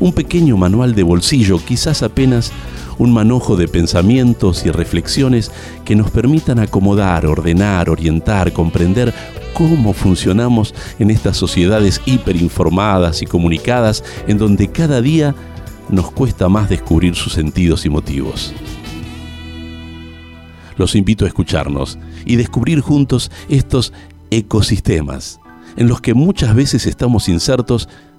Un pequeño manual de bolsillo, quizás apenas un manojo de pensamientos y reflexiones que nos permitan acomodar, ordenar, orientar, comprender cómo funcionamos en estas sociedades hiperinformadas y comunicadas en donde cada día nos cuesta más descubrir sus sentidos y motivos. Los invito a escucharnos y descubrir juntos estos ecosistemas en los que muchas veces estamos insertos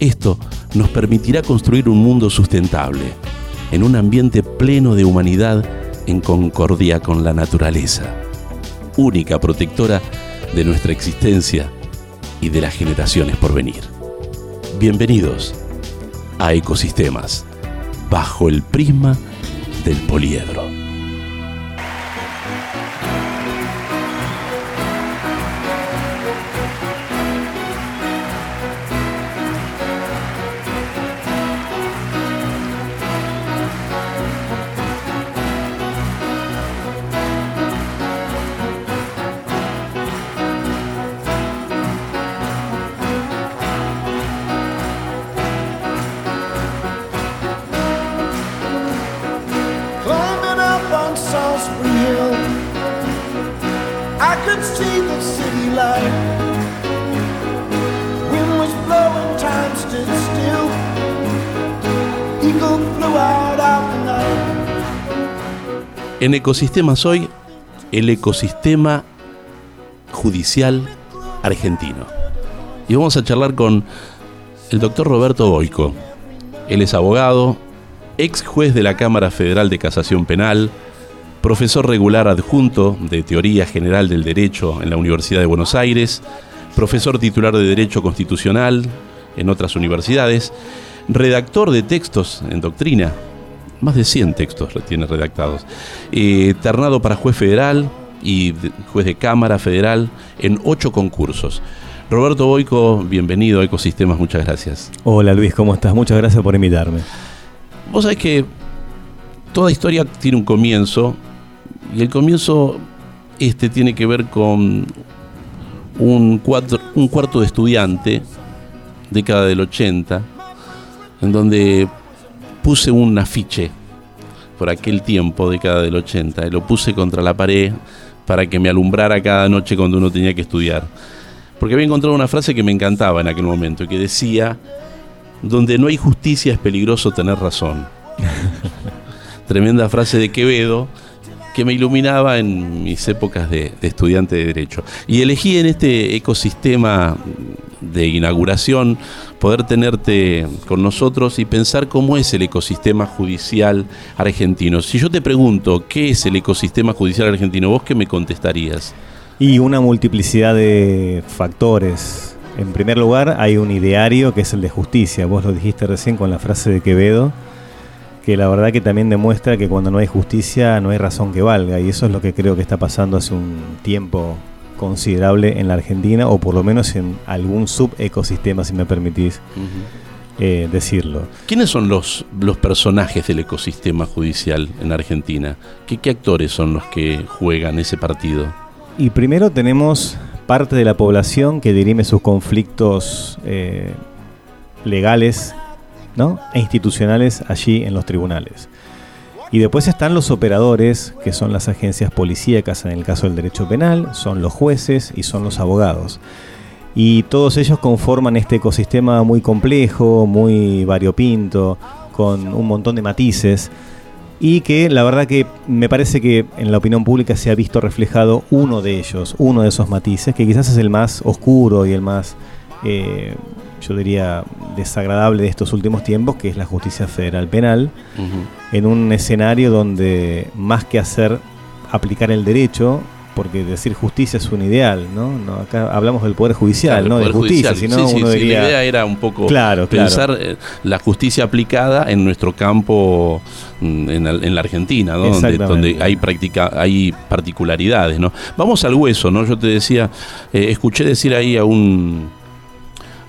Esto nos permitirá construir un mundo sustentable, en un ambiente pleno de humanidad en concordia con la naturaleza, única protectora de nuestra existencia y de las generaciones por venir. Bienvenidos a Ecosistemas, bajo el prisma del poliedro. En Ecosistemas hoy, el ecosistema judicial argentino. Y vamos a charlar con el doctor Roberto Boico. Él es abogado, ex juez de la Cámara Federal de Casación Penal, profesor regular adjunto de Teoría General del Derecho en la Universidad de Buenos Aires, profesor titular de Derecho Constitucional en otras universidades, redactor de textos en doctrina más de 100 textos tiene redactados. Eh, ternado para juez federal y juez de Cámara Federal en ocho concursos. Roberto Boico, bienvenido a Ecosistemas, muchas gracias. Hola Luis, ¿cómo estás? Muchas gracias por invitarme. Vos sabés que toda historia tiene un comienzo y el comienzo este tiene que ver con un, un cuarto de estudiante, década del 80, en donde puse un afiche por aquel tiempo, década del 80, y lo puse contra la pared para que me alumbrara cada noche cuando uno tenía que estudiar. Porque había encontrado una frase que me encantaba en aquel momento, que decía, donde no hay justicia es peligroso tener razón. Tremenda frase de Quevedo, que me iluminaba en mis épocas de, estudiante de Derecho. Y elegí en este ecosistema de inauguración poder tenerte con nosotros y pensar cómo es el ecosistema judicial argentino. Si yo te pregunto qué es el ecosistema judicial argentino, ¿vos qué me contestarías? Y una multiplicidad de factores. En primer lugar, hay un ideario que es el de justicia. Vos lo dijiste recién con la frase de Quevedo que la verdad que también demuestra que cuando no hay justicia no hay razón que valga y eso es lo que creo que está pasando hace un tiempo considerable en la Argentina o por lo menos en algún subecosistema si me permitís eh, decirlo. ¿Quiénes son los, los personajes del ecosistema judicial en Argentina? ¿Qué, ¿Qué actores son los que juegan ese partido? Y primero tenemos parte de la población que dirime sus conflictos eh, legales e institucionales allí en los tribunales. Y después están los operadores, que son las agencias policíacas en el caso del derecho penal, son los jueces y son los abogados. Y todos ellos conforman este ecosistema muy complejo, muy variopinto, con un montón de matices, y que la verdad que me parece que en la opinión pública se ha visto reflejado uno de ellos, uno de esos matices, que quizás es el más oscuro y el más, eh, yo diría, desagradable de estos últimos tiempos, que es la justicia federal penal, en un escenario donde más que hacer aplicar el derecho, porque decir justicia es un ideal, ¿no? acá hablamos del Poder Judicial, ¿no? de justicia, sino uno diría... La idea era un poco pensar eh, la justicia aplicada en nuestro campo, mm, en la, Argentina, ¿no? Donde, hay, práctica, hay particularidades, ¿no? Vamos al hueso, ¿no? Yo te decía, eh, escuché decir ahí a un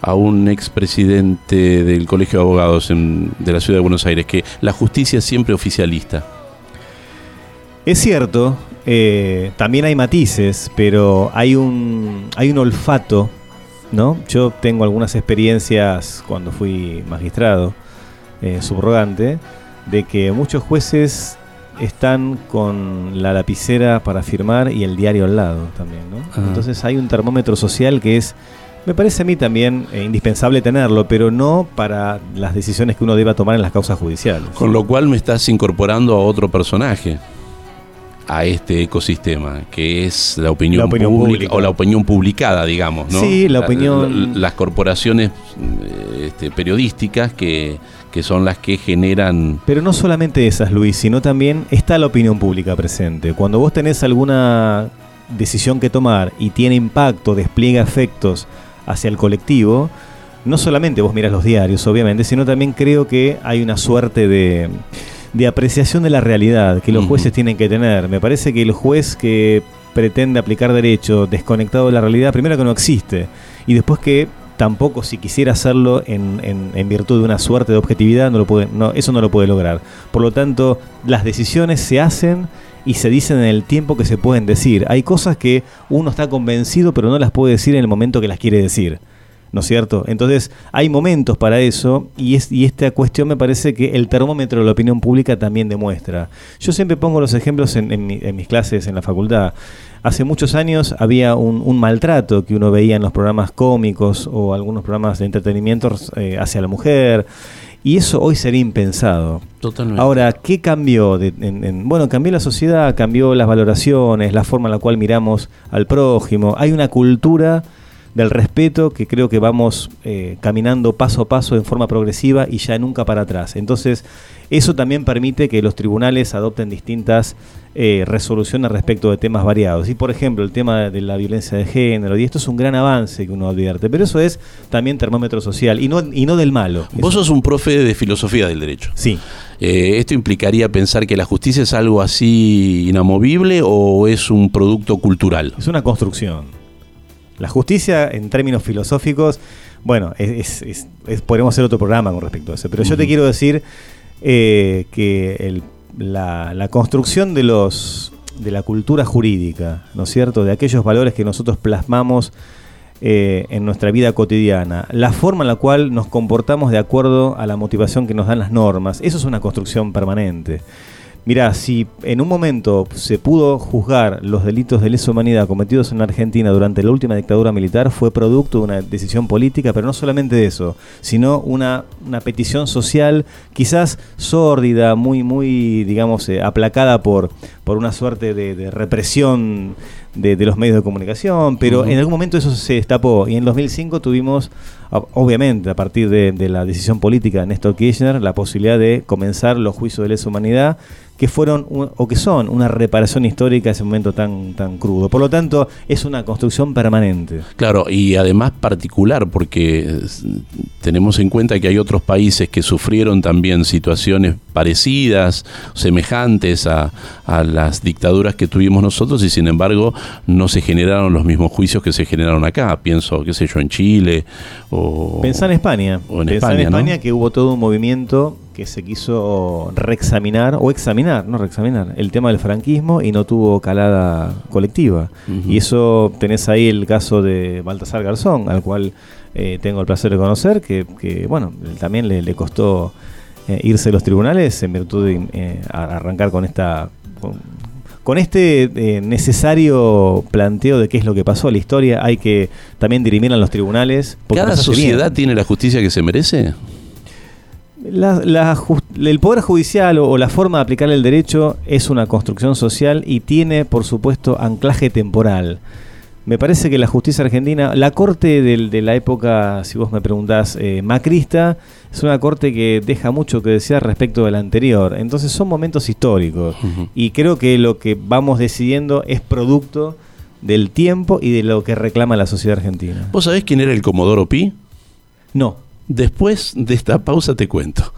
a un expresidente del Colegio de Abogados de la Ciudad de Buenos Aires que la justicia es siempre oficialista. Es cierto, eh, también hay matices, pero hay un, hay un olfato, ¿no? Yo tengo algunas experiencias cuando fui magistrado, eh, subrogante, de que muchos jueces están con la lapicera para firmar y el diario al lado también, ¿no? Ah. Entonces hay un termómetro social que es, me parece a mí también eh, indispensable tenerlo, pero no para las decisiones que uno deba tomar en las causas judiciales. Con lo cual me estás incorporando a otro personaje a este ecosistema, que es la opinión, pública, o la opinión publicada, digamos, ¿no? Sí, la, opinión... las corporaciones eh, este, periodísticas que, que son las que generan... Pero no solamente esas, Luis, sino también está la opinión pública presente. Cuando vos tenés alguna decisión que tomar y tiene impacto, despliega efectos hacia el colectivo, no solamente vos miras los diarios, obviamente, sino también creo que hay una suerte de de apreciación de la realidad que los jueces tienen que tener. Me parece que el juez que pretende aplicar derecho desconectado de la realidad, primero que no existe, y después que tampoco si quisiera hacerlo en, en, virtud de una suerte de objetividad, no lo puede, no, eso no lo puede lograr. Por lo tanto, las decisiones se hacen y se dicen en el tiempo que se pueden decir. Hay cosas que uno está convencido pero no las puede decir en el momento que las quiere decir. ¿no es cierto? Entonces hay momentos para eso y, es, y esta cuestión me parece que el termómetro de la opinión pública también demuestra. Yo siempre pongo los ejemplos en, mis clases en la facultad. Hace muchos años había un, maltrato que uno veía en los programas cómicos o algunos programas de entretenimiento eh, hacia la mujer. Y eso hoy sería impensado. Totalmente. Ahora, ¿qué cambió? bueno, cambió la sociedad, cambió las valoraciones, la forma en la cual miramos al prójimo. Hay una cultura del respeto que creo que vamos eh, caminando paso a paso en forma progresiva y ya nunca para atrás. Entonces, eso también permite que los tribunales adopten distintas eh, resoluciones respecto de temas variados. Y, por ejemplo, el tema de la violencia de género, y esto es un gran avance que uno advierte, pero eso es también termómetro social y no, y no del malo. Vos sos un profe de filosofía del derecho. Sí. Eh, ¿Esto implicaría pensar que la justicia es algo así inamovible o es un producto cultural? Es una construcción. La justicia, en términos filosóficos, bueno, es, podemos hacer otro programa con respecto a eso, pero yo te quiero decir eh, que la, construcción de los de la cultura jurídica, ¿no es cierto? De aquellos valores que nosotros plasmamos eh, en nuestra vida cotidiana, la forma en la cual nos comportamos de acuerdo a la motivación que nos dan las normas, eso es una construcción permanente. Mirá, si en un momento se pudo juzgar los delitos de lesa humanidad cometidos en Argentina durante la última dictadura militar, fue producto de una decisión política, pero no solamente de eso, sino una, una petición social quizás sórdida, muy, muy, digamos, eh, aplacada por, por una suerte de, represión de, los medios de comunicación, pero en algún momento eso se destapó y en 2005 tuvimos, obviamente, a partir de, de la decisión política de Néstor Kirchner, la posibilidad de comenzar los juicios de lesa humanidad que fueron o que son una reparación histórica a ese momento tan, tan crudo. Por lo tanto, es una construcción permanente. Claro, y además particular, porque tenemos en cuenta que hay otros países que sufrieron también situaciones parecidas, semejantes a, a las dictaduras que tuvimos nosotros, y sin embargo no se generaron los mismos juicios que se generaron acá. Pienso, qué sé yo, en Chile o... Pensá en España. O en España, en España que hubo todo un movimiento que se quiso reexaminar o examinar, no reexaminar, el tema del franquismo y no tuvo calada colectiva. Y eso tenés ahí el caso de Baltasar Garzón, al cual eh, tengo el placer de conocer, que, bueno, también le, costó eh, irse a los tribunales en virtud de eh, arrancar con esta... Con, este necesario planteo de qué es lo que pasó a la historia, hay que también dirimir en los tribunales. ¿Cada sociedad tiene la justicia que se merece? el Poder Judicial o, la forma de aplicar el derecho es una construcción social y tiene, por supuesto, anclaje temporal. Me parece que la justicia argentina, la corte de la época, si vos me preguntás, eh, macrista, es una corte que deja mucho que desear respecto de la anterior. Entonces son momentos históricos y creo que lo que vamos decidiendo es producto del tiempo y de lo que reclama la sociedad argentina. ¿Vos sabés quién era el Comodoro Pi? No. Después de esta pausa te cuento.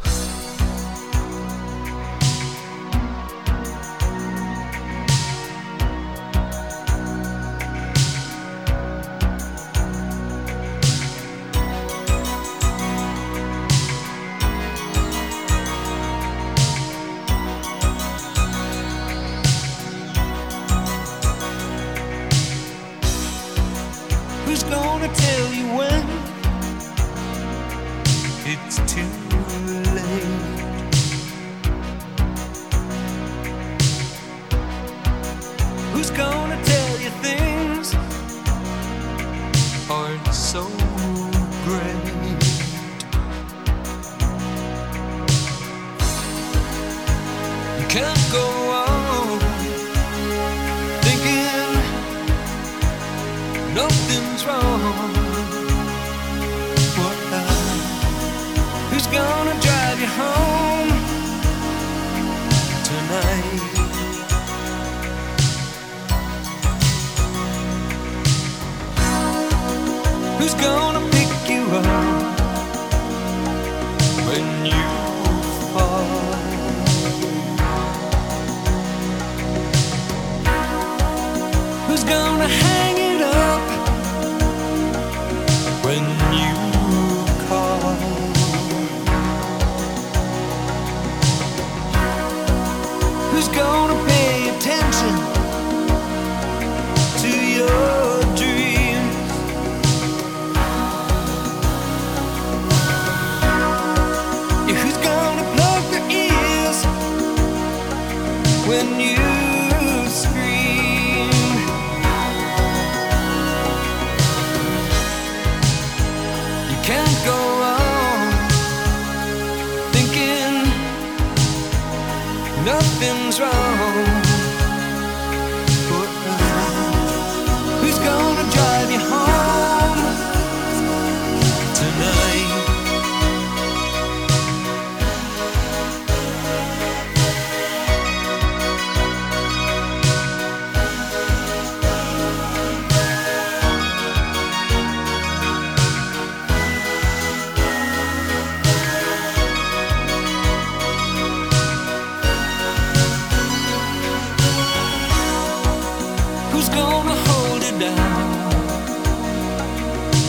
Who's gonna hold it down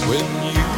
when you?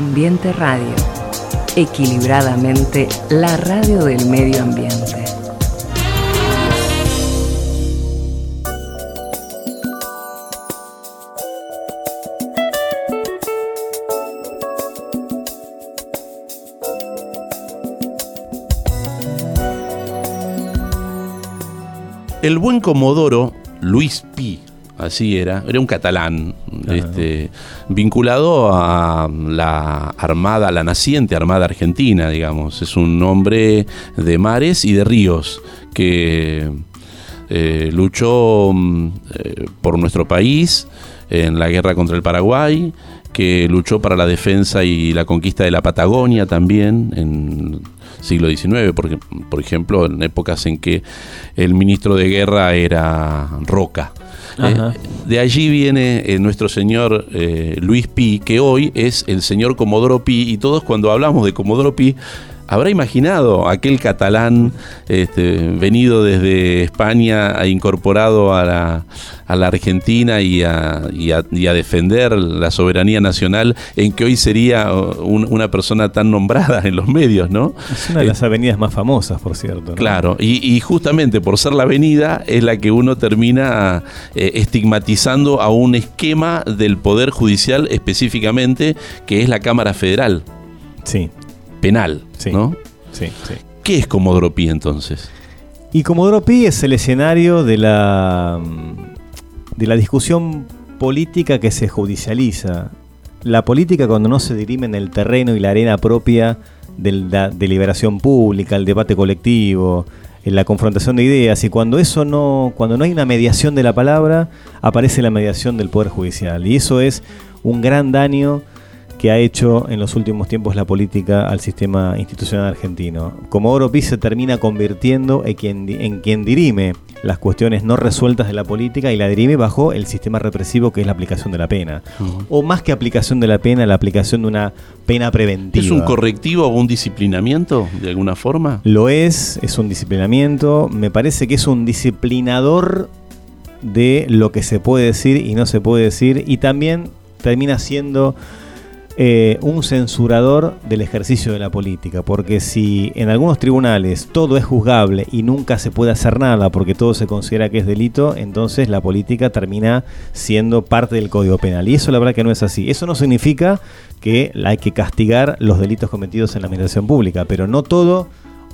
Ambiente Radio. Equilibradamente, la radio del medio ambiente. El buen Comodoro Luis Pi así era, era un catalán, este, vinculado a la armada, la naciente armada argentina, digamos. Es un hombre de mares y de ríos que eh, luchó mm, eh, por nuestro país en la guerra contra el Paraguay, que luchó para la defensa y la conquista de la Patagonia también en siglo XIX, porque, por ejemplo, en épocas en que el ministro de guerra era Roca. Eh, de allí viene eh, nuestro señor eh, Luis Pi, que hoy es el señor Comodoro Pi, y todos cuando hablamos de Comodoro Pi ¿Habrá imaginado aquel catalán este, venido desde España e incorporado a la, Argentina y a, defender la soberanía nacional en que hoy sería una persona tan nombrada en los medios, ¿no? Es una de las avenidas más famosas, por cierto. Claro, y, justamente por ser la avenida es la que uno termina eh, estigmatizando a un esquema del Poder Judicial específicamente, que es la Cámara Federal. Sí penal, ¿no? Sí, sí. ¿Qué es Comodoro Pi entonces? Y Comodoro Pi es el escenario de la, de la discusión política que se judicializa. La política cuando no se dirime en el terreno y la arena propia de la deliberación pública, el debate colectivo, en la confrontación de ideas y cuando eso no cuando no hay una mediación de la palabra aparece la mediación del poder judicial y eso es un gran daño que ha hecho en los últimos tiempos la política al sistema institucional argentino. Como Oro Pi se termina convirtiendo en quien, en quien dirime las cuestiones no resueltas de la política y la dirime bajo el sistema represivo que es la aplicación de la pena. O más que aplicación de la pena, la aplicación de una pena preventiva. ¿Es un correctivo o un disciplinamiento de alguna forma? Lo es, es un disciplinamiento. Me parece que es un disciplinador de lo que se puede decir y no se puede decir y también termina siendo eh, un censurador del ejercicio de la política, porque si en algunos tribunales todo es juzgable y nunca se puede hacer nada porque todo se considera que es delito, entonces la política termina siendo parte del Código Penal. Y eso la verdad que no es así. Eso no significa que hay que castigar los delitos cometidos en la administración pública, pero no todo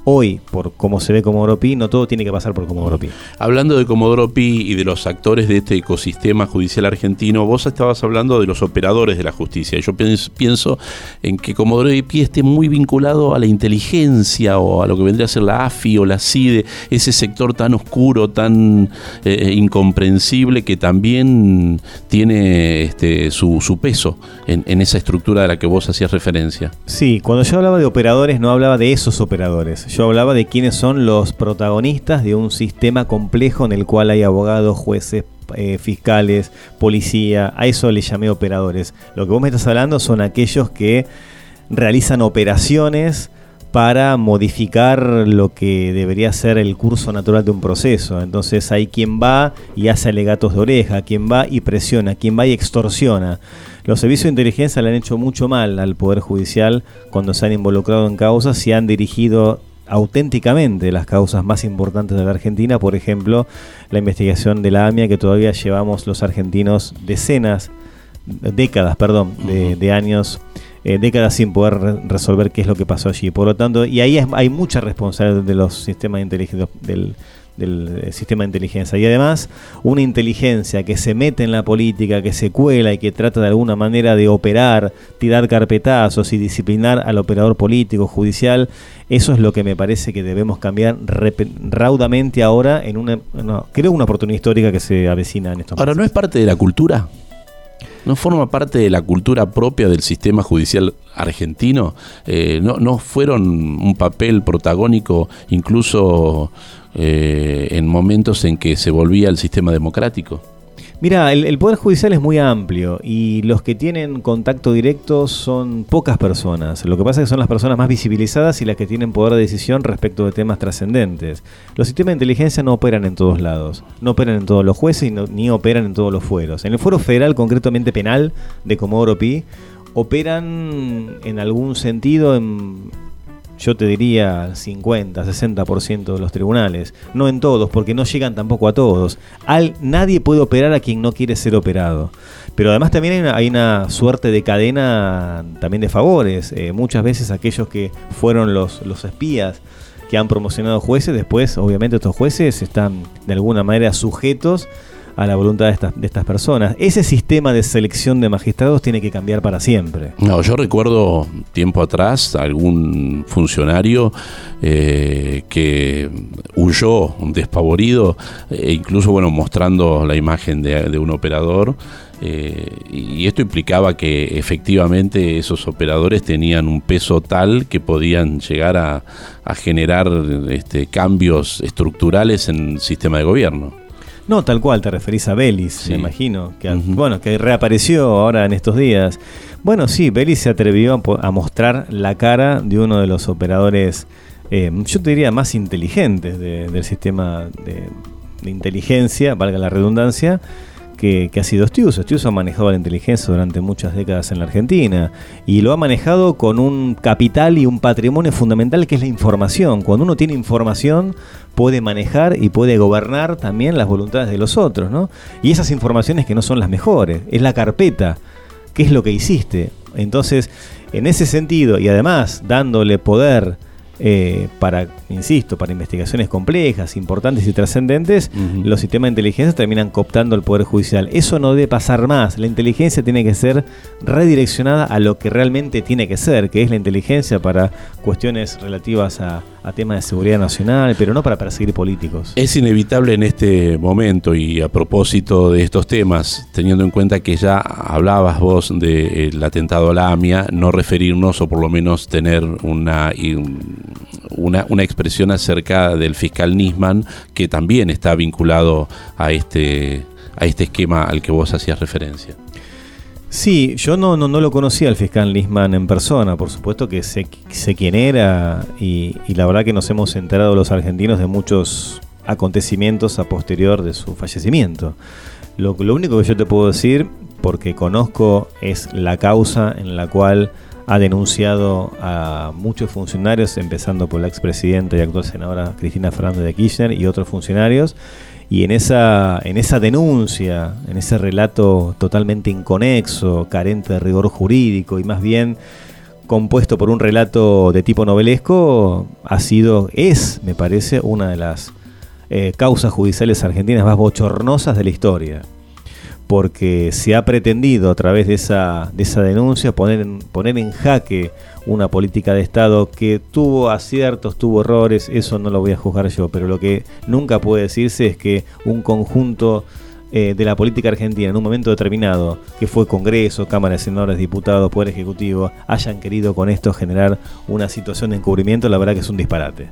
hoy, por cómo se ve Comodoro Pi, no todo tiene que pasar por Comodoro Pi. Hablando de Comodoro Pi y de los actores de este ecosistema judicial argentino, vos estabas hablando de los operadores de la justicia. Yo pienso en que Comodoro Pi esté muy vinculado a la inteligencia o a lo que vendría a ser la AFI o la CIDE, ese sector tan oscuro, tan eh, incomprensible que también tiene este, su, peso en, en esa estructura de la que vos hacías referencia. Sí, cuando yo hablaba de operadores no hablaba de esos operadores yo hablaba de quiénes son los protagonistas de un sistema complejo en el cual hay abogados, jueces, eh, fiscales, policía, a eso le llamé operadores. Lo que vos me estás hablando son aquellos que realizan operaciones para modificar lo que debería ser el curso natural de un proceso. Entonces hay quien va y hace alegatos de oreja, quien va y presiona, quien va y extorsiona. Los servicios de inteligencia le han hecho mucho mal al Poder Judicial cuando se han involucrado en causas y han dirigido auténticamente las causas más importantes de la Argentina, por ejemplo, la investigación de la AMIA que todavía llevamos los argentinos decenas, décadas, perdón, de, años, eh, décadas sin poder resolver qué es lo que pasó allí. Por lo tanto, y ahí hay mucha responsabilidad de los sistemas de inteligencia del del eh, sistema de inteligencia. Y además, una inteligencia que se mete en la política, que se cuela y que trata de alguna manera de operar, tirar carpetazos y disciplinar al operador político, judicial, eso es lo que me parece que debemos cambiar raudamente ahora en una, creo una oportunidad histórica que se avecina en estos Ahora, ¿no es parte de la cultura? ¿No forma parte de la cultura propia del sistema judicial argentino? Eh, no, ¿No fueron un papel protagónico incluso eh, en momentos en que se volvía el sistema democrático? Mira, el, Poder Judicial es muy amplio y los que tienen contacto directo son pocas personas. Lo que pasa es que son las personas más visibilizadas y las que tienen poder de decisión respecto de temas trascendentes. Los sistemas de inteligencia no operan en todos lados, no operan en todos los jueces ni operan en todos los fueros. En el fuero federal, concretamente penal de Comodoro Pi, operan en algún sentido en yo te diría 50, 60% de los tribunales. No en todos, porque no llegan tampoco a todos. Al, nadie puede operar a quien no quiere ser operado. Pero además también hay una, suerte de cadena también de favores. Eh, muchas veces aquellos que fueron los, los espías que han promocionado jueces, después obviamente estos jueces están de alguna manera sujetos a la voluntad de estas, de estas personas. Ese sistema de selección de magistrados tiene que cambiar para siempre. No, yo recuerdo tiempo atrás algún funcionario eh, que huyó despavorido, e incluso bueno, mostrando la imagen de, un operador. Eh, y esto implicaba que efectivamente esos operadores tenían un peso tal que podían llegar a, a generar este, cambios estructurales en el sistema de gobierno. No, tal cual, te referís a Belis, me imagino. Que, Bueno, que reapareció ahora en estos días. Bueno, sí, Belis se atrevió a, mostrar la cara de uno de los operadores, eh, yo te diría, más inteligentes del sistema de, de inteligencia, valga la redundancia, que, ha sido Stius. Stius ha manejado la inteligencia durante muchas décadas en la Argentina y lo ha manejado con un capital y un patrimonio fundamental que es la información. Cuando uno tiene información puede manejar y puede gobernar también las voluntades de los otros, ¿no? Y esas informaciones que no son las mejores, es la carpeta, qué es lo que hiciste. Entonces, en ese sentido, y además dándole poder eh, para, insisto, para investigaciones complejas, importantes y trascendentes, los sistemas de inteligencia terminan cooptando el Poder Judicial. Eso no debe pasar más. La inteligencia tiene que ser redireccionada a lo que realmente tiene que ser, que es la inteligencia para cuestiones relativas a, a temas de seguridad nacional, pero no para perseguir políticos. Es inevitable en este momento y a propósito de estos temas, teniendo en cuenta que ya hablabas vos del atentado a la AMIA, no referirnos o por lo menos tener una, una, una expresión acerca del fiscal Nisman, que también está vinculado a este, a este esquema al que vos hacías referencia. Sí, yo no, no, lo conocía al fiscal Nisman en persona, por supuesto que sé, sé quién era y, la verdad que nos hemos enterado los argentinos de muchos acontecimientos a posterior de su fallecimiento. Lo, lo único que yo te puedo decir, porque conozco, es la causa en la cual ha denunciado a muchos funcionarios, empezando por la expresidenta y actual senadora Cristina Fernández de Kirchner y otros funcionarios, y en esa, en esa denuncia, en ese relato totalmente inconexo, carente de rigor jurídico y más bien compuesto por un relato de tipo novelesco, ha sido, es, me parece, una de las eh, causas judiciales argentinas más bochornosas de la historia porque se ha pretendido a través de esa, de esa denuncia poner en, poner en jaque una política de Estado que tuvo aciertos, tuvo errores, eso no lo voy a juzgar yo, pero lo que nunca puede decirse es que un conjunto eh, de la política argentina en un momento determinado, que fue Congreso, Cámara de Senadores, Diputados, Poder Ejecutivo, hayan querido con esto generar una situación de encubrimiento, la verdad que es un disparate.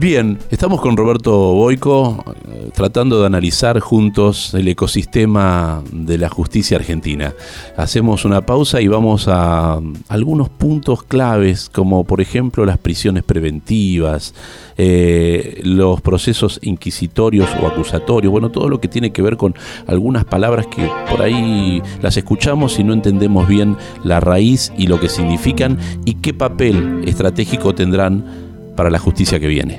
Bien, estamos con Roberto Boico eh, tratando de analizar juntos el ecosistema de la justicia argentina. Hacemos una pausa y vamos a algunos puntos claves, como por ejemplo las prisiones preventivas, eh, los procesos inquisitorios o acusatorios, bueno, todo lo que tiene que ver con algunas palabras que por ahí las escuchamos y no entendemos bien la raíz y lo que significan y qué papel estratégico tendrán para la justicia que viene.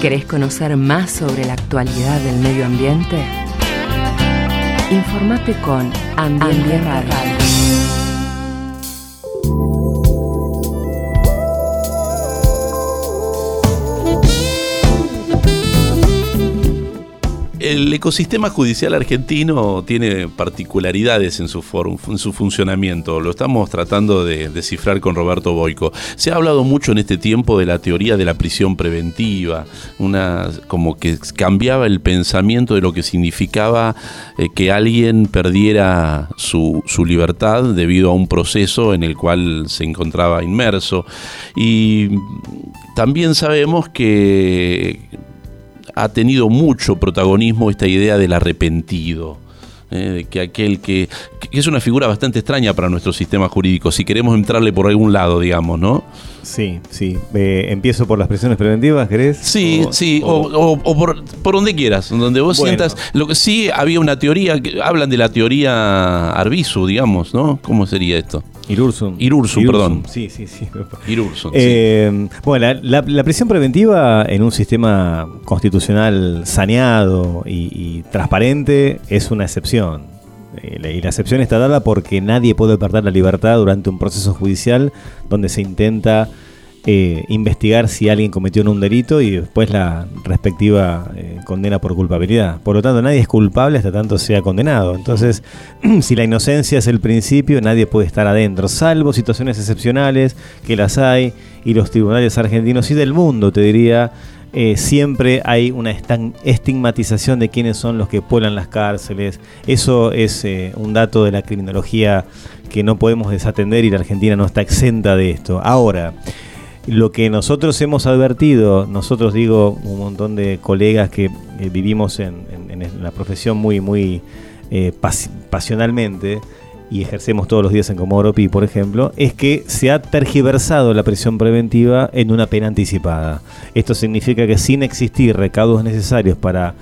¿Querés conocer más sobre la actualidad del medio ambiente? Informate con Ambiente Radio. El ecosistema judicial argentino tiene particularidades en su, funcionamiento. Lo estamos tratando de descifrar con Roberto Boico. Se ha hablado mucho en este tiempo de la teoría de la prisión preventiva, una como que cambiaba el pensamiento de lo que significaba eh, que alguien perdiera su libertad debido a un proceso en el cual se encontraba inmerso. Y también sabemos que ha tenido mucho protagonismo esta idea del arrepentido. eh, de que aquel que, que es una figura bastante extraña para nuestro sistema jurídico, si queremos entrarle por algún lado, digamos, ¿no? Sí, sí. Eh, empiezo por las prisiones preventivas, ¿querés? Sí, O- sí, o, o- o- o por, por donde quieras, donde vos Bueno. sientas. Lo que sí había una teoría, que hablan de la teoría Arbizu, digamos, ¿no? ¿Cómo sería esto? Irursum. Irursum, perdón. Sí, sí, sí. Irurson. Eh, Bueno, la, la- la prisión preventiva en un sistema constitucional saneado y, y transparente es una excepción. Eh, la- y la excepción está dada porque nadie puede perder la libertad durante un proceso judicial donde se intenta eh, investigar si alguien cometió un delito y después la respectiva eh, condena por culpabilidad. Por lo tanto, nadie es culpable hasta tanto sea condenado. Entonces, si la inocencia es el principio, nadie puede estar adentro, salvo situaciones excepcionales que las hay y los tribunales argentinos y del mundo, te diría, eh, siempre hay una estigmatización de quiénes son los que pueblan las cárceles. Eso es eh, un dato de la criminología que no podemos desatender y la Argentina no está exenta de esto. Ahora, lo que nosotros hemos advertido, nosotros digo, un montón de colegas que vivimos en, la profesión muy, muy eh, pas- pasionalmente y ejercemos todos los días en Comodoro Pi, por ejemplo, es que se ha tergiversado la prisión preventiva en una pena anticipada. Esto significa que sin existir recaudos necesarios para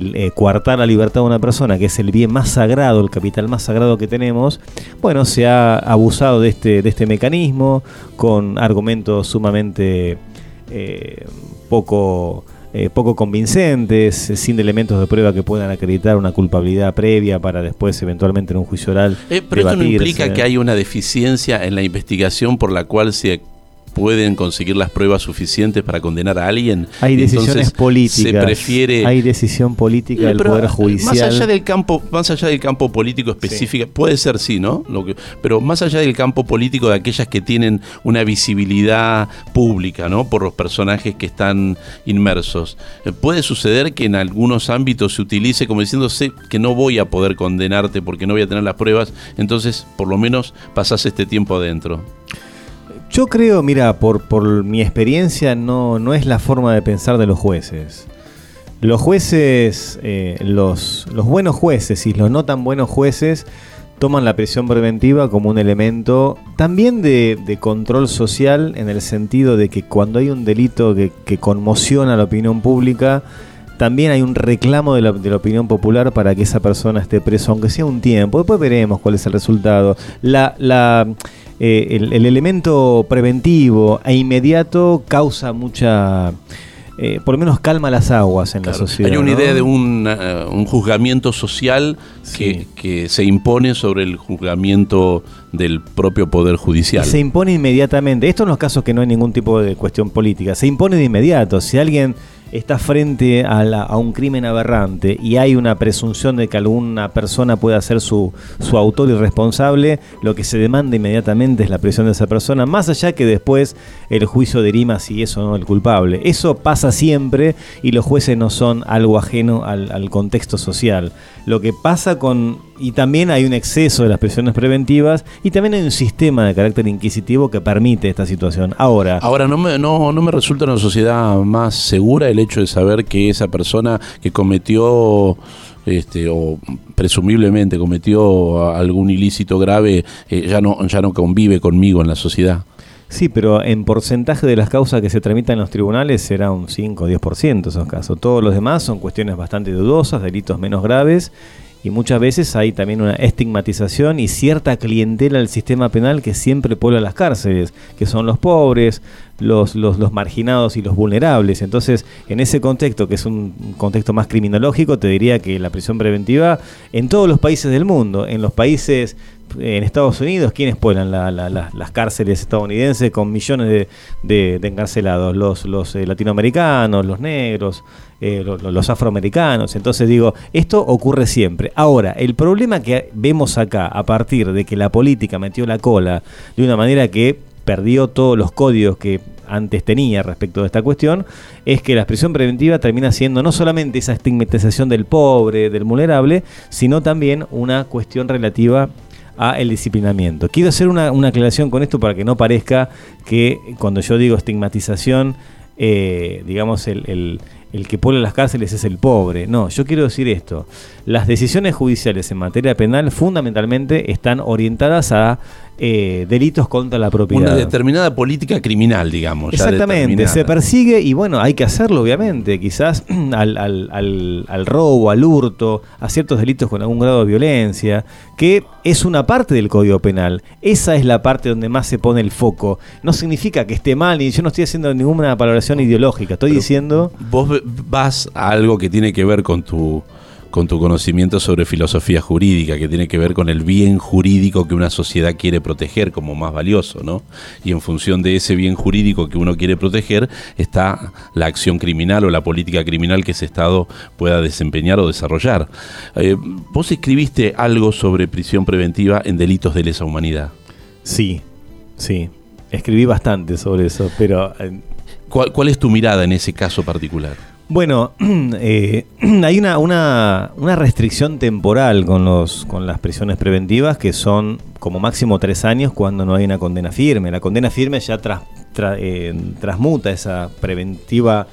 eh, coartar la libertad de una persona, que es el bien más sagrado, el capital más sagrado que tenemos, bueno, se ha abusado de este, de este mecanismo con argumentos sumamente eh, poco, eh, poco convincentes, eh, sin elementos de prueba que puedan acreditar una culpabilidad previa para después eventualmente en un juicio oral. Eh, pero esto no implica que hay una deficiencia en la investigación por la cual se pueden conseguir las pruebas suficientes para condenar a alguien. Hay decisiones Entonces, políticas. Se prefiere Hay decisión política del Poder eh, Judicial. Más allá del campo, más allá del campo político específico, puede ser sí, ¿no? Lo que, pero más allá del campo político de aquellas que tienen una visibilidad pública, ¿no? Por los personajes que están inmersos. Eh, Puede suceder que en algunos ámbitos se utilice como diciendo sé que no voy a poder condenarte porque no voy a tener las pruebas, entonces por lo menos pasás este tiempo adentro. Yo creo, mira, por, por mi experiencia, no, no es la forma de pensar de los jueces. Los jueces, eh, los, los buenos jueces y los no tan buenos jueces toman la prisión preventiva como un elemento también de, control social en el sentido de que cuando hay un delito que, que conmociona a la opinión pública, también hay un reclamo de la, de la opinión popular para que esa persona esté preso, aunque sea un tiempo. Después veremos cuál es el resultado. La, la, eh, el, el elemento preventivo e inmediato causa mucha eh, por lo menos calma las aguas en la sociedad. Hay una ¿no? idea de un, eh, un juzgamiento social que, Sí. que se impone sobre el juzgamiento del propio Poder Y Judicial. se impone inmediatamente. Esto en los casos que no hay ningún tipo de cuestión política. Se impone de inmediato. Si alguien está frente a, la- a un crimen aberrante y hay una presunción de que alguna persona pueda ser su, su autor y responsable, lo que se demanda inmediatamente es la prisión de esa persona, más allá que después el juicio dirima si es o no el culpable. Eso pasa siempre y los jueces no son algo ajeno al contexto social. Lo que pasa con... Y también hay un exceso de las prisiones preventivas y también hay un sistema de carácter inquisitivo que permite esta situación. Ahora, Ahora, no me, no, no me resulta una sociedad más segura el hecho de saber que esa persona que cometió, este, o presumiblemente cometió algún ilícito grave, eh, ya, no, ya no convive conmigo en la sociedad. Sí, pero en porcentaje de las causas que se tramitan en los tribunales será un 5 o 10% esos casos. Todos los demás son cuestiones bastante dudosas, delitos menos graves y muchas veces hay también una estigmatización y cierta clientela del sistema penal que siempre puebla las cárceles, que son los pobres, los, los, los marginados y los vulnerables. Entonces, en ese contexto, que es un contexto más criminológico, te diría que la prisión preventiva en todos los países del mundo, en los países en Estados Unidos, ¿quiénes pueblan la- la- la- las cárceles estadounidenses con millones de, encarcelados? Los, los eh, latinoamericanos, los negros, eh, lo- lo- los afroamericanos. Entonces digo, esto ocurre siempre. Ahora, el problema que vemos acá, a partir de que la política metió la cola de una manera que perdió todos los códigos que antes tenía respecto de esta cuestión, es que la prisión preventiva termina siendo no solamente esa estigmatización del pobre, del vulnerable, sino también una cuestión relativa a el disciplinamiento. Quiero hacer una, una aclaración con esto para que no parezca que cuando yo digo estigmatización, eh, digamos, el, el- el que pone las cárceles es el pobre. No, yo quiero decir esto. Las decisiones judiciales en materia penal fundamentalmente están orientadas a eh, delitos contra la propiedad. Una determinada política criminal, digamos. Exactamente, se persigue y bueno, hay que hacerlo obviamente, quizás al, al- al- al robo, al hurto, a ciertos delitos con algún grado de violencia, que es una parte del Código Penal. Esa es la parte donde más se pone el foco. No significa que esté mal y yo no estoy haciendo ninguna valoración ideológica, estoy Pero diciendo... Vos vas a algo que tiene que ver con tu con tu conocimiento sobre filosofía jurídica, que tiene que ver con el bien jurídico que una sociedad quiere proteger como más valioso, ¿no? Y en función de ese bien jurídico que uno quiere proteger está la acción criminal o la política criminal que ese Estado pueda desempeñar o desarrollar. Eh, vos escribiste algo sobre prisión preventiva en delitos de lesa humanidad. Sí, sí. Escribí bastante sobre eso, pero... eh, ¿Cuál, cuál es tu mirada en ese caso particular? Bueno, eh, hay una, una, una restricción temporal con, los, con las prisiones preventivas que son como máximo tres años cuando no hay una condena firme. La condena firme ya tras- tra- eh, transmuta esa preventiva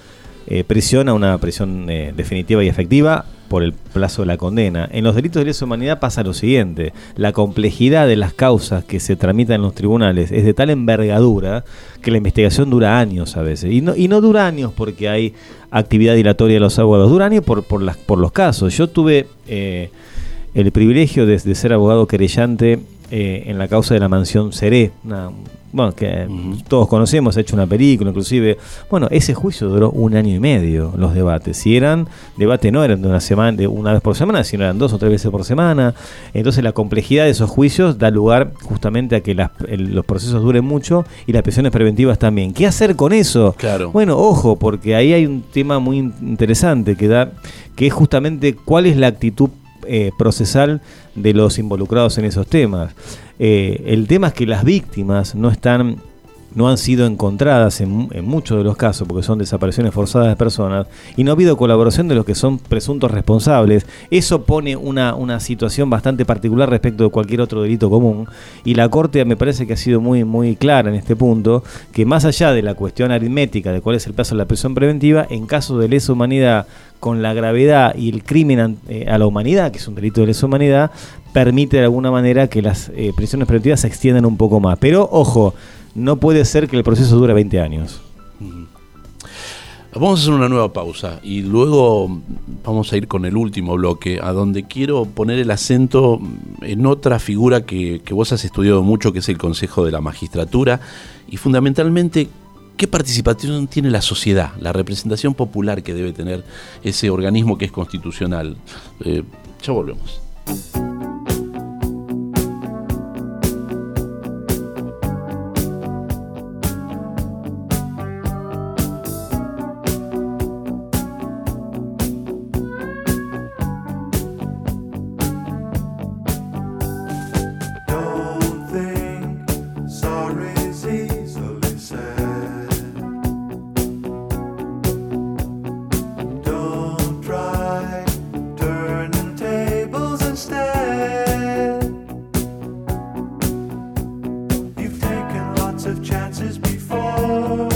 eh, prisión a una prisión eh, definitiva y efectiva por el plazo de la condena. En los delitos de lesa humanidad pasa lo siguiente, la complejidad de las causas que se tramitan en los tribunales es de tal envergadura que la investigación dura años a veces. Y no, y no dura años porque hay actividad dilatoria de los abogados, dura años por, por, las, por los casos. Yo tuve eh, el privilegio de, de ser abogado querellante eh, en la causa de la mansión Seré, una- bueno, que todos conocemos, ha hecho una película inclusive. Bueno, ese juicio duró un año y medio, los debates. Si eran, debate no eran de una semana, de una vez por semana, sino eran dos o tres veces por semana. Entonces la complejidad de esos juicios da lugar justamente a que las- el- los procesos duren mucho y las prisiones preventivas también. ¿Qué hacer con eso? Claro. Bueno, ojo, porque ahí hay un tema muy in- interesante que da, que es justamente cuál es la actitud eh, procesal de los involucrados en esos temas. Eh, el tema es que las víctimas no están no han sido encontradas en, en muchos de los casos, porque son desapariciones forzadas de personas, y no ha habido colaboración de los que son presuntos responsables. Eso pone una, una situación bastante particular respecto de cualquier otro delito común, y la Corte me parece que ha sido muy, muy clara en este punto, que más allá de la cuestión aritmética de cuál es el plazo de la prisión preventiva, en caso de lesa humanidad con la gravedad y el crimen eh, a la humanidad, que es un delito de lesa humanidad, permite de alguna manera que las eh, prisiones preventivas se extiendan un poco más. Pero ojo, no puede ser que el proceso dure 20 años. Vamos a hacer una nueva pausa y luego vamos a ir con el último bloque, a donde quiero poner el acento en otra figura que, que vos has estudiado mucho, que es el Consejo de la Magistratura, y fundamentalmente ¿Qué participación tiene la sociedad, la representación popular que debe tener ese organismo que es constitucional? Eh, ya volvemos. of chances before.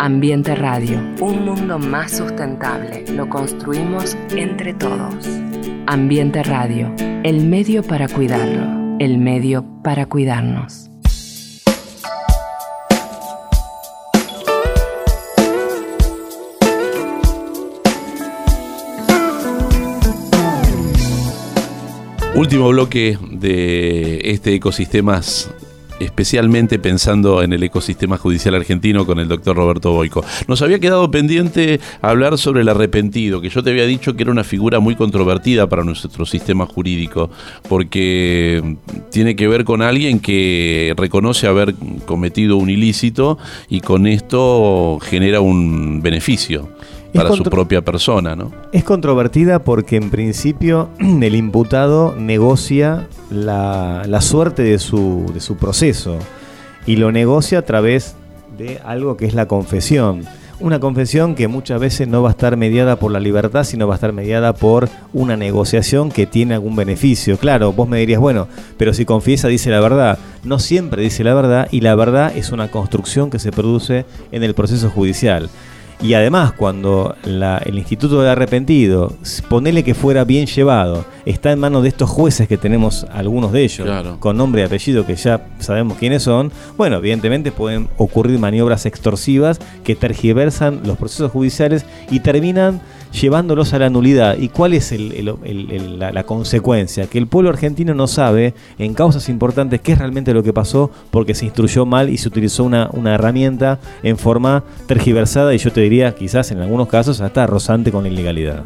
Ambiente Radio. Un mundo más sustentable lo construimos entre todos. Ambiente Radio. El medio para cuidarlo. El medio para cuidarnos. Último bloque de este Ecosistemas especialmente pensando en el ecosistema judicial argentino con el doctor Roberto Boico. Nos había quedado pendiente hablar sobre el arrepentido, que yo te había dicho que era una figura muy controvertida para nuestro sistema jurídico, porque tiene que ver con alguien que reconoce haber cometido un ilícito y con esto genera un beneficio para su propia persona, ¿no? Es controvertida porque en principio el imputado negocia la, la suerte de su, de su proceso y lo negocia a través de algo que es la confesión. Una confesión que muchas veces no va a estar mediada por la libertad, sino va a estar mediada por una negociación que tiene algún beneficio. Claro, vos me dirías, bueno, pero si confiesa dice la verdad. No siempre dice la verdad y la verdad es una construcción que se produce en el proceso judicial. Y además, cuando la- el Instituto de Arrepentido, ponele que fuera bien llevado, está en manos de estos jueces que tenemos, algunos de ellos, Claro. con nombre y apellido que ya sabemos quiénes son, bueno, evidentemente pueden ocurrir maniobras extorsivas que tergiversan los procesos judiciales y terminan llevándolos a la nulidad. ¿Y cuál es el- la, la consecuencia? Que el pueblo argentino no sabe en causas importantes qué es realmente lo que pasó porque se instruyó mal y se utilizó una, una herramienta en forma tergiversada y yo te diría quizás en algunos casos hasta rozante con la ilegalidad.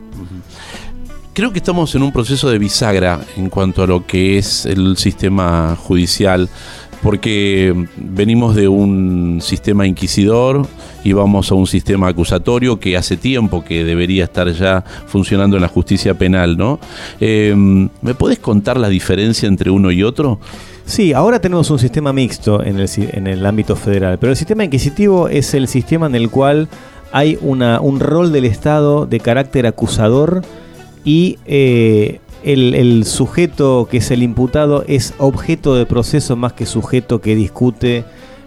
Creo que estamos en un proceso de bisagra en cuanto a lo que es el sistema judicial, porque venimos de un sistema inquisidor y vamos a un sistema acusatorio que hace tiempo que debería estar ya funcionando en la justicia penal, ¿no? Eh, ¿Me podés contar la diferencia entre uno y otro? Sí, ahora tenemos un sistema mixto en el, en el ámbito federal, pero el sistema inquisitivo es el sistema en el cual hay una, un rol del Estado de carácter acusador y eh, el, el sujeto que es el imputado es objeto de proceso más que sujeto que discute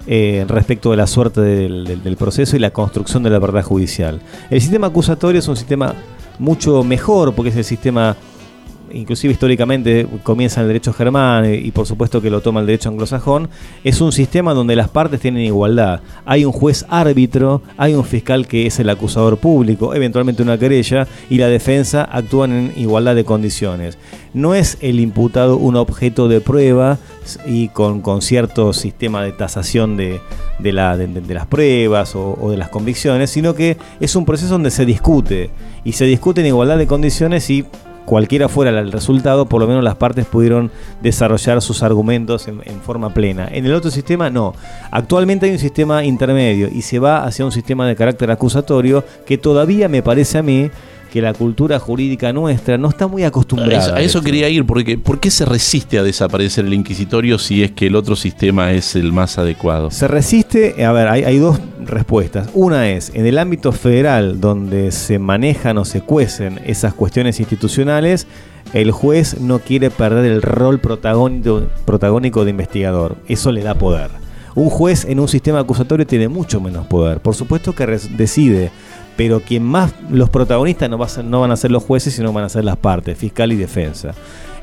eh, respecto de la suerte del, del- del proceso y la construcción de la verdad judicial. El sistema acusatorio es un sistema mucho mejor porque es el sistema inclusive históricamente comienza en el derecho germán eh, y por supuesto que lo toma el derecho anglosajón, es un sistema donde las partes tienen igualdad. Hay un juez árbitro, hay un fiscal que es el acusador público, eventualmente una querella, y la defensa actúan en igualdad de condiciones. No es el imputado un objeto de prueba y con, con cierto sistema de tasación de- de las pruebas o, o de las convicciones, sino que es un proceso donde se discute y se discute en igualdad de condiciones y cualquiera fuera el resultado, por lo menos las partes pudieron desarrollar sus argumentos en, forma plena. En el otro sistema no. Actualmente hay un sistema intermedio y se va hacia un sistema de carácter acusatorio que todavía me parece a mí que la cultura jurídica nuestra no está muy A acostumbrada. eso, a eso quería ir, porque ¿por qué se resiste a desaparecer el inquisitorio si es que el otro sistema es el más adecuado? Se resiste, a ver, hay, hay dos respuestas. Una es, en el ámbito federal, donde se manejan o se cuecen esas cuestiones institucionales, el juez no quiere perder el rol protagónico, protagónico de investigador. Eso le da poder. Un juez en un sistema acusatorio tiene mucho menos poder. Por supuesto que decide, pero quien más los protagonistas no, van a ser los jueces, sino van a ser las partes, fiscal y defensa.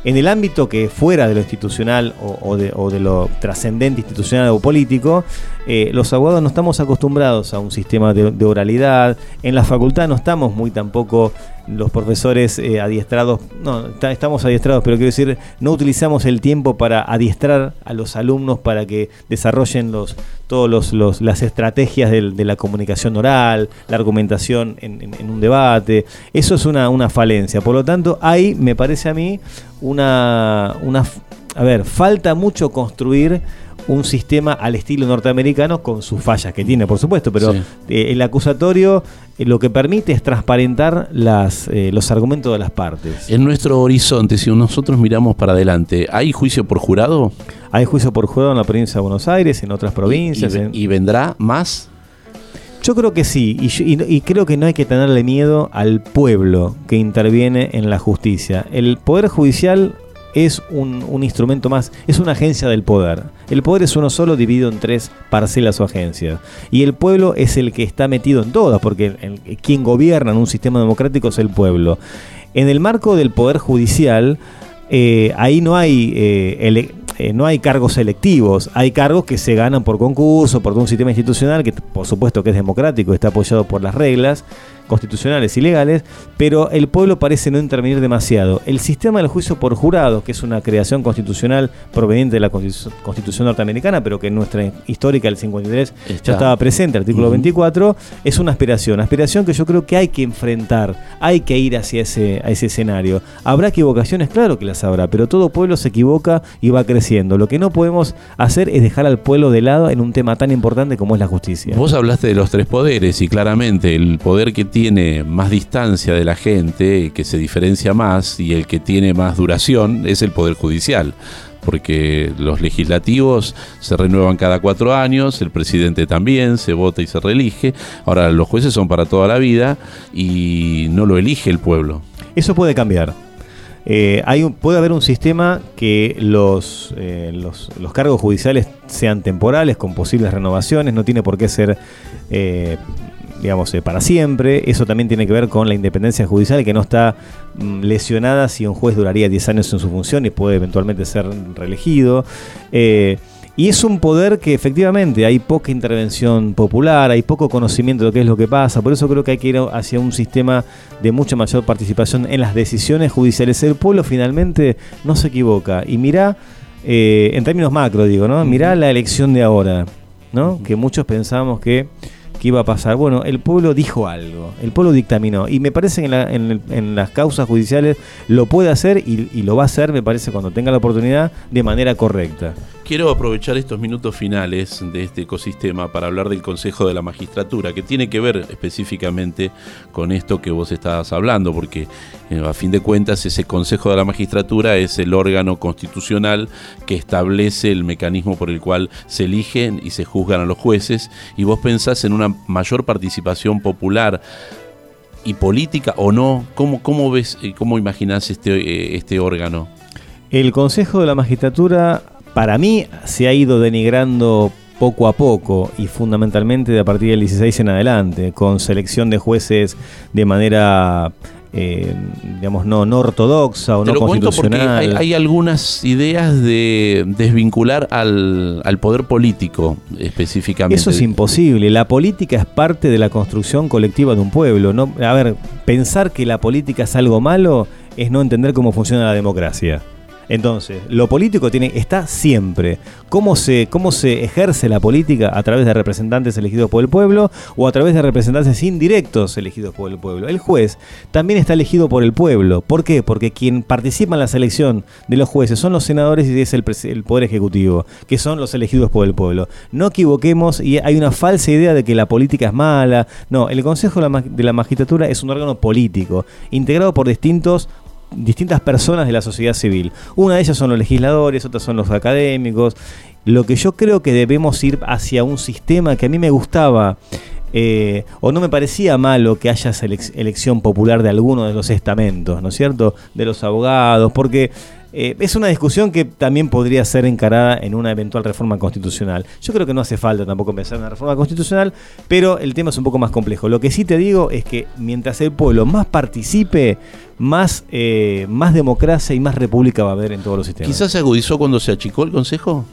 En el ámbito que fuera de lo institucional o, de, lo trascendente institucional o político, eh, los abogados no estamos acostumbrados a un sistema de oralidad. En la facultad no estamos muy tampoco los profesores eh, adiestrados, no, estamos adiestrados, pero quiero decir, no utilizamos el tiempo para adiestrar a los alumnos para que desarrollen los todos los, las estrategias de la comunicación oral, la argumentación en, un debate. Eso es una, una falencia. Por lo tanto, ahí me parece a mí una, una a ver, falta mucho construir un sistema al estilo norteamericano con sus fallas que tiene, por supuesto, pero Sí. eh, el acusatorio eh, lo que permite es transparentar las, eh, los argumentos de las partes. En nuestro horizonte, si nosotros miramos para adelante, ¿hay juicio por jurado? Hay juicio por jurado en la provincia de Buenos Aires, en otras provincias. ¿Y, en- y vendrá más? Yo creo que sí, y, yo- y- y creo que no hay que tenerle miedo al pueblo que interviene en la justicia. El Poder Judicial es un, instrumento más, es una agencia del poder. El poder es uno solo dividido en tres parcelas o agencias. Y el pueblo es el que está metido en todas, porque quien gobierna en un sistema democrático es el pueblo. En el marco del Poder Judicial, eh, ahí no hay, eh, eh, no hay cargos selectivos, hay cargos que se ganan por concurso, por un sistema institucional que por supuesto que es democrático, está apoyado por las reglas, constitucionales y legales, pero el pueblo parece no intervenir demasiado. El sistema del juicio por jurado, que es una creación constitucional proveniente de la Constitu- Constitución norteamericana, pero que en nuestra histórica del 53 Está. ya estaba presente, artículo Ujú. 24, es una aspiración, aspiración que yo creo que hay que enfrentar, hay que ir hacia ese, a ese escenario. ¿Habrá equivocaciones? Claro que las habrá, pero todo pueblo se equivoca y va creciendo. Lo que no podemos hacer es dejar al pueblo de lado en un tema tan importante como es la justicia. Vos hablaste de los tres poderes y claramente el poder que tiene más distancia de la gente, que se diferencia más y el que tiene más duración es el poder judicial. Porque los legislativos se renuevan cada cuatro años, el presidente también, se vota y se reelige. Ahora los jueces son para toda la vida y no lo elige el pueblo. Eso puede cambiar. Eh, hay un- puede haber un sistema que los, eh, los, los cargos judiciales sean temporales, con posibles renovaciones, no tiene por qué ser, eh, digamos, eh, para siempre. Eso también tiene que ver con la independencia judicial, que no está mm, lesionada si un juez duraría 10 años en su función y puede eventualmente ser reelegido. Eh, y es un poder que efectivamente hay poca intervención popular, hay poco conocimiento de lo que es lo que pasa, por eso creo que hay que ir hacia un sistema de mucha mayor participación en las decisiones judiciales. El pueblo finalmente no se equivoca. Y mirá, eh, en términos macro digo, ¿no? Mirá la elección de ahora, ¿no? Que muchos pensamos que, que iba a pasar. Bueno, el pueblo dijo algo, el pueblo dictaminó. Y me parece que en, la- en las causas judiciales lo puede hacer y, y lo va a hacer, me parece, cuando tenga la oportunidad, de manera correcta. Quiero aprovechar estos minutos finales de este ecosistema para hablar del Consejo de la Magistratura, que tiene que ver específicamente con esto que vos estabas hablando, porque eh, a fin de cuentas ese Consejo de la Magistratura es el órgano constitucional que establece el mecanismo por el cual se eligen y se juzgan a los jueces, y vos pensás en una mayor participación popular y política o no, ¿cómo, cómo ves, eh, cómo imaginás este, eh, este órgano? El Consejo de la Magistratura, para mí, se ha ido denigrando poco a poco y fundamentalmente de a partir del 16 en adelante, con selección de jueces de manera, eh, digamos, no, no ortodoxa o Te no lo cuento porque constitucional. hay, hay algunas ideas de desvincular al, al poder político específicamente. Eso es imposible. La política es parte de la construcción colectiva de un pueblo. No, a ver, pensar que la política es algo malo es no entender cómo funciona la democracia. Entonces, lo político tiene, está siempre. ¿Cómo se, ¿Cómo se ejerce la política? A través de representantes elegidos por el pueblo o a través de representantes indirectos elegidos por el pueblo. El juez también está elegido por el pueblo. ¿Por qué? Porque quien participa en la selección de los jueces son los senadores y es el, el Poder Ejecutivo, que son los elegidos por el pueblo. No equivoquemos y hay una falsa idea de que la política es mala. No, el Consejo de la Magistratura es un órgano político, integrado por distintos distintas personas de la sociedad civil. Una de ellas son los legisladores, otras son los académicos. Lo que yo creo que debemos ir hacia un sistema que a mí me gustaba eh, o no me parecía malo que haya elección popular de alguno de los estamentos, ¿no es cierto? De los abogados, porque eh, es una discusión que también podría ser encarada en una eventual reforma constitucional. Yo creo que no hace falta tampoco pensar en una reforma constitucional, pero el tema es un poco más complejo. Lo que sí te digo es que mientras el pueblo más participe, más, eh, más democracia y más república va a haber en todos los sistemas. Quizás se agudizó cuando se achicó el Consejo.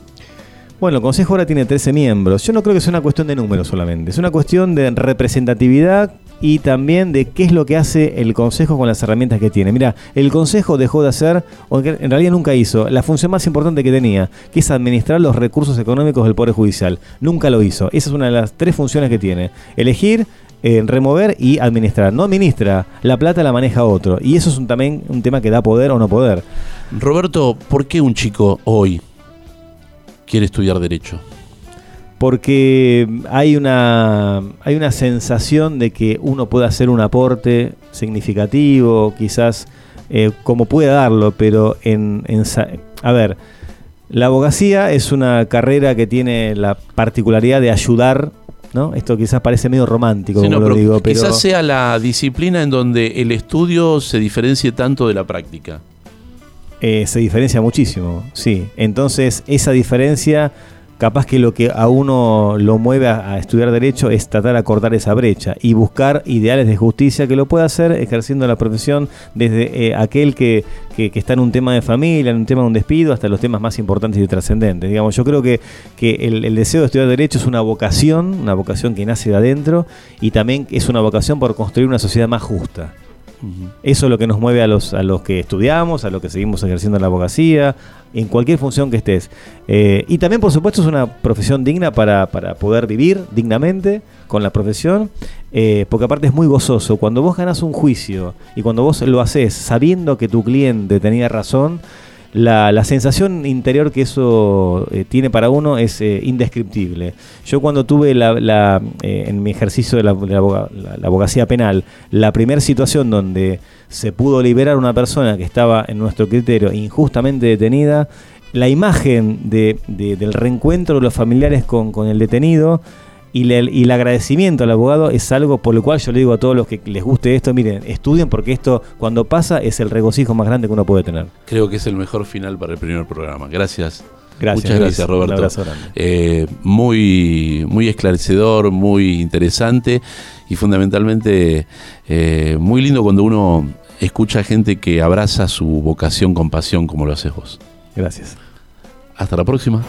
Bueno, el Consejo ahora tiene 13 miembros. Yo no creo que sea una cuestión de números solamente. Es una cuestión de representatividad y también de qué es lo que hace el Consejo con las herramientas que tiene. Mira, el Consejo dejó de hacer, o en realidad nunca hizo, la función más importante que tenía, que es administrar los recursos económicos del Poder Judicial. Nunca lo hizo. Esa es una de las tres funciones que tiene. Elegir, eh, remover y administrar. No administra, la plata la maneja otro. Y eso es también un tema que da poder o no poder. Roberto, ¿por qué un chico hoy quiere estudiar Derecho? Porque hay una, hay una sensación de que uno puede hacer un aporte significativo, quizás eh, como pueda darlo, pero en, A ver, la abogacía es una carrera que tiene la particularidad de ayudar, ¿no? Esto quizás parece medio romántico, Sí, como no, lo pero digo, pero... Quizás sea la disciplina en donde el estudio se diferencie tanto de la práctica. Eh, se diferencia muchísimo, sí. Entonces, esa diferencia capaz que lo que a uno lo mueve a, estudiar derecho es tratar de acortar esa brecha y buscar ideales de justicia que lo pueda hacer ejerciendo la profesión desde eh, aquel que, que- que está en un tema de familia, en un tema de un despido, hasta los temas más importantes y trascendentes. Digamos, yo creo que, que el, el deseo de estudiar derecho es una vocación, una vocación que nace de adentro y también es una vocación por construir una sociedad más justa. Eso es lo que nos mueve a los, a los que estudiamos, a los que seguimos ejerciendo la abogacía, en cualquier función que estés. Eh, y también, por supuesto, es una profesión digna para, para poder vivir dignamente con la profesión, eh, porque aparte es muy gozoso. Cuando vos ganás un juicio y cuando vos lo haces sabiendo que tu cliente tenía razón, la, la sensación interior que eso eh, tiene para uno es eh, indescriptible. Yo cuando tuve la, eh, en mi ejercicio de la, abogacía penal, la primera situación donde se pudo liberar una persona que estaba en nuestro criterio injustamente detenida, la imagen de- del reencuentro de los familiares con, con el detenido y, le- y el agradecimiento al abogado es algo por lo cual yo le digo a todos los que les guste esto, miren, estudien porque esto cuando pasa es el regocijo más grande que uno puede tener. Creo que es el mejor final para el primer programa. Gracias. Gracias, Muchas Luis. gracias, Un Roberto. abrazo grande. Eh, muy, muy esclarecedor, muy interesante y fundamentalmente eh, muy lindo cuando uno escucha gente que abraza su vocación con pasión como lo haces vos. Gracias. Hasta la próxima.